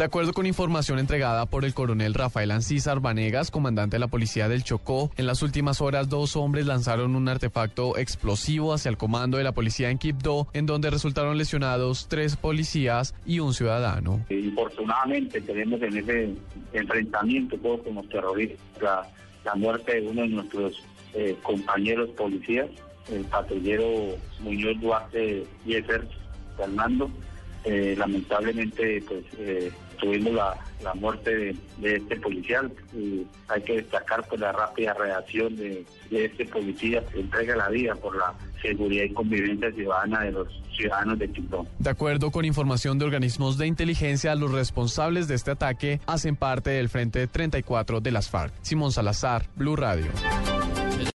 De acuerdo con información entregada por el coronel Rafael Ancísar Vanegas, comandante de la policía del Chocó, en las últimas horas dos hombres lanzaron un artefacto explosivo hacia el comando de la policía en Quibdó, en donde resultaron lesionados tres policías y un ciudadano. Infortunadamente tenemos en ese enfrentamiento con los terroristas la, la muerte de uno de nuestros eh, compañeros policías, el patrullero Muñoz Duarte Yeser Fernando. Eh, lamentablemente pues eh, tuvimos la, la muerte de, este policial y hay que destacar pues la rápida reacción de, de este policía que entrega la vida por la seguridad y convivencia ciudadana de los ciudadanos de Quibdó. De acuerdo con información de organismos de inteligencia, los responsables de este ataque hacen parte del Frente 34 de las FARC. Simón Salazar, Blue Radio.